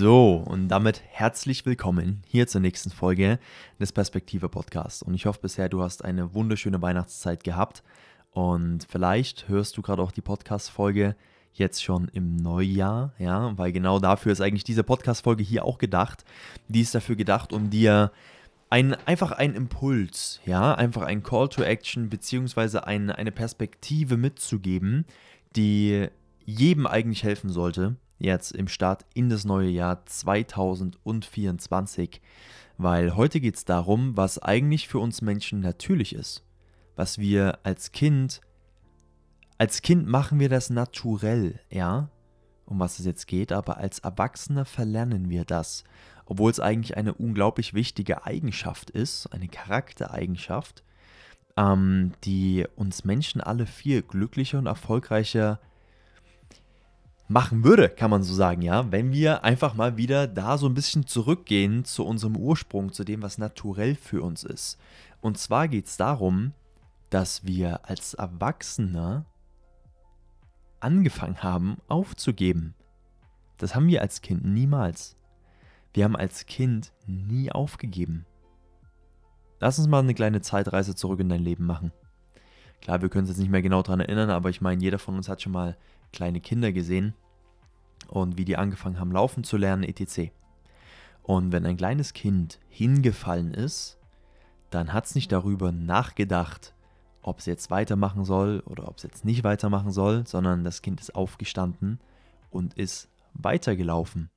So, und damit herzlich willkommen hier zur nächsten Folge des Perspektive Podcasts. Und ich hoffe bisher, du hast eine wunderschöne Weihnachtszeit gehabt. Und vielleicht hörst du gerade auch die Podcast-Folge jetzt schon im Neujahr, ja, weil genau dafür ist eigentlich diese Podcast-Folge hier auch gedacht. Die ist dafür gedacht, um dir ein, einfach einen Impuls, ja, einfach ein Call to Action, beziehungsweise ein, eine Perspektive mitzugeben, die jedem eigentlich helfen sollte, jetzt im Start in das neue Jahr 2024. Weil heute geht es darum, was eigentlich für uns Menschen natürlich ist. Was wir als Kind, als Kind machen wir das naturell, ja, um was es jetzt geht, aber als Erwachsene verlernen wir das. Obwohl es eigentlich eine unglaublich wichtige Eigenschaft ist, eine Charaktereigenschaft, ähm, die uns Menschen alle viel glücklicher und erfolgreicher machen würde, kann man so sagen, ja, wenn wir einfach mal wieder da so ein bisschen zurückgehen zu unserem Ursprung, zu dem, was naturell für uns ist. Und zwar geht es darum, dass wir als Erwachsene angefangen haben aufzugeben. Das haben wir als Kind niemals. Wir haben als Kind nie aufgegeben. Lass uns mal eine kleine Zeitreise zurück in dein Leben machen. Klar, wir können uns jetzt nicht mehr genau daran erinnern, aber ich meine, jeder von uns hat schon mal kleine Kinder gesehen und wie die angefangen haben laufen zu lernen, etc. Und wenn ein kleines Kind hingefallen ist, dann hat es nicht darüber nachgedacht, ob es jetzt weitermachen soll oder ob es jetzt nicht weitermachen soll, sondern das Kind ist aufgestanden und ist weitergelaufen.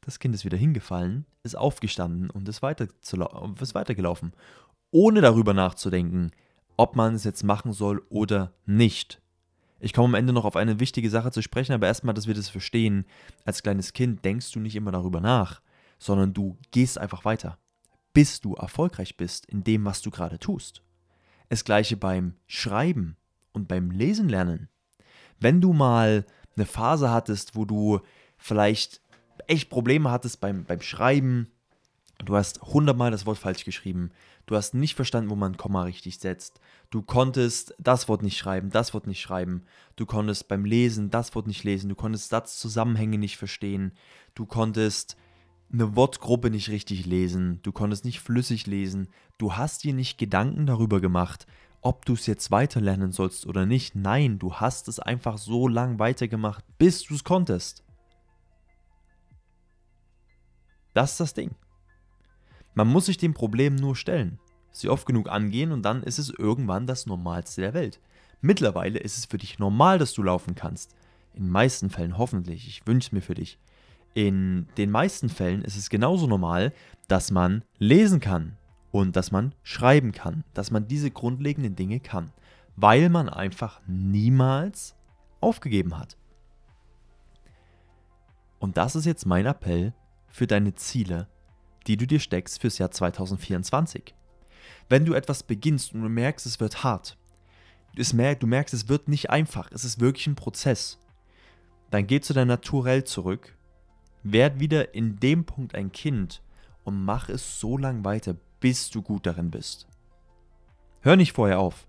Das Kind ist wieder hingefallen, ist aufgestanden und ist, weiter ist weitergelaufen, ohne darüber nachzudenken, ob man es jetzt machen soll oder nicht. Ich komme am Ende noch auf eine wichtige Sache zu sprechen, aber erstmal, dass wir das verstehen. Als kleines Kind denkst du nicht immer darüber nach, sondern du gehst einfach weiter, bis du erfolgreich bist in dem, was du gerade tust. Das gleiche beim Schreiben und beim Lesen lernen. Wenn du mal eine Phase hattest, wo du vielleicht echt Probleme hattest beim, beim Schreiben, du hast hundertmal das Wort falsch geschrieben, Du hast nicht verstanden, wo man ein Komma richtig setzt. Du konntest das Wort nicht schreiben, das Wort nicht schreiben. Du konntest beim Lesen das Wort nicht lesen. Du konntest Satzzusammenhänge nicht verstehen. Du konntest eine Wortgruppe nicht richtig lesen. Du konntest nicht flüssig lesen. Du hast dir nicht Gedanken darüber gemacht, ob du es jetzt weiterlernen sollst oder nicht. Nein, du hast es einfach so lang weitergemacht, bis du es konntest. Das ist das Ding. Man muss sich dem Problem nur stellen, sie oft genug angehen und dann ist es irgendwann das Normalste der Welt. Mittlerweile ist es für dich normal, dass du laufen kannst. In den meisten Fällen hoffentlich, ich wünsche es mir für dich. In den meisten Fällen ist es genauso normal, dass man lesen kann und dass man schreiben kann, dass man diese grundlegenden Dinge kann, weil man einfach niemals aufgegeben hat. Und das ist jetzt mein Appell für deine Ziele die du dir steckst fürs Jahr 2024. Wenn du etwas beginnst und du merkst, es wird hart, du merkst, es wird nicht einfach, es ist wirklich ein Prozess, dann geh zu deinem Naturell zurück, werd wieder in dem Punkt ein Kind und mach es so lange weiter, bis du gut darin bist. Hör nicht vorher auf.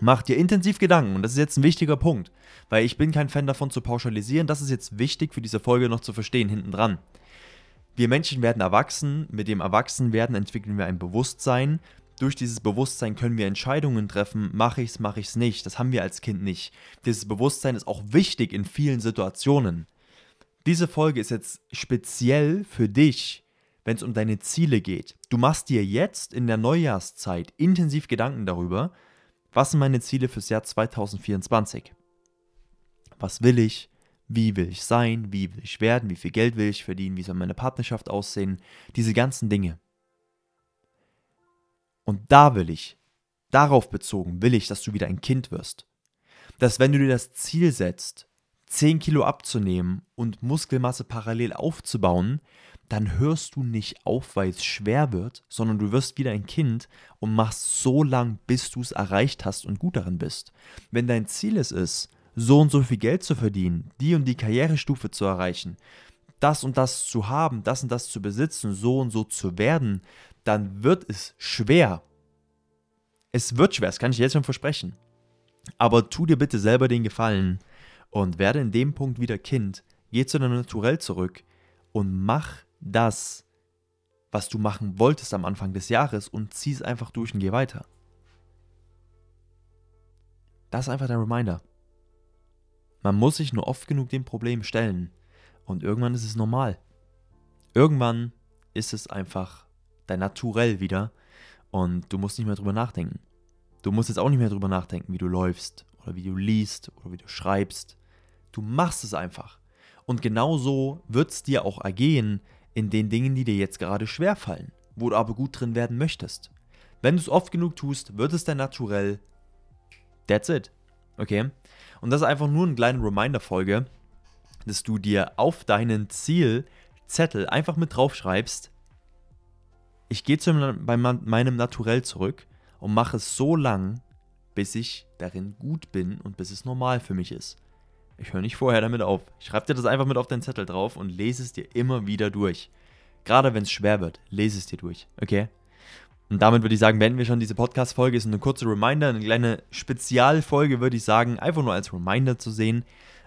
Mach dir intensiv Gedanken und das ist jetzt ein wichtiger Punkt, weil ich bin kein Fan davon zu pauschalisieren, das ist jetzt wichtig für diese Folge noch zu verstehen hinten dran. Wir Menschen werden erwachsen, mit dem Erwachsenwerden entwickeln wir ein Bewusstsein. Durch dieses Bewusstsein können wir Entscheidungen treffen, mache ich es, mache ich es nicht. Das haben wir als Kind nicht. Dieses Bewusstsein ist auch wichtig in vielen Situationen. Diese Folge ist jetzt speziell für dich, wenn es um deine Ziele geht. Du machst dir jetzt in der Neujahrszeit intensiv Gedanken darüber, was sind meine Ziele fürs Jahr 2024? Was will ich? Wie will ich sein? Wie will ich werden? Wie viel Geld will ich verdienen? Wie soll meine Partnerschaft aussehen? Diese ganzen Dinge. Und da will ich, darauf bezogen, will ich, dass du wieder ein Kind wirst. Dass wenn du dir das Ziel setzt, 10 Kilo abzunehmen und Muskelmasse parallel aufzubauen, dann hörst du nicht auf, weil es schwer wird, sondern du wirst wieder ein Kind und machst so lang, bis du es erreicht hast und gut darin bist. Wenn dein Ziel es ist, so und so viel Geld zu verdienen, die und die Karrierestufe zu erreichen, das und das zu haben, das und das zu besitzen, so und so zu werden, dann wird es schwer. Es wird schwer, das kann ich jetzt schon versprechen. Aber tu dir bitte selber den Gefallen und werde in dem Punkt wieder Kind. geh zu deinem Naturell zurück und mach das, was du machen wolltest am Anfang des Jahres und zieh es einfach durch und geh weiter. Das ist einfach der Reminder. Man muss sich nur oft genug dem Problem stellen und irgendwann ist es normal. Irgendwann ist es einfach dein Naturell wieder und du musst nicht mehr drüber nachdenken. Du musst jetzt auch nicht mehr drüber nachdenken, wie du läufst oder wie du liest oder wie du schreibst. Du machst es einfach. Und genauso wird es dir auch ergehen in den Dingen, die dir jetzt gerade schwerfallen, wo du aber gut drin werden möchtest. Wenn du es oft genug tust, wird es dein Naturell. That's it. Okay? Und das ist einfach nur eine kleine Reminder-Folge, dass du dir auf deinen Zielzettel einfach mit draufschreibst, ich gehe zu meinem Naturell zurück und mache es so lang, bis ich darin gut bin und bis es normal für mich ist. Ich höre nicht vorher damit auf. Ich schreibe dir das einfach mit auf deinen Zettel drauf und lese es dir immer wieder durch. Gerade wenn es schwer wird, lese es dir durch, okay? Und damit würde ich sagen, beenden wir schon diese Podcast-Folge. Ist eine kurze Reminder, eine kleine Spezialfolge, würde ich sagen, einfach nur als Reminder zu sehen.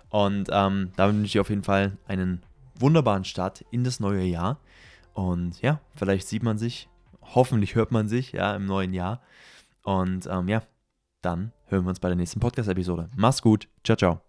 Und ähm, damit wünsche ich auf jeden Fall einen wunderbaren Start in das neue Jahr. Und ja, vielleicht sieht man sich, hoffentlich hört man sich ja im neuen Jahr. Und ähm, ja, dann hören wir uns bei der nächsten Podcast-Episode. Mach's gut. Ciao, ciao.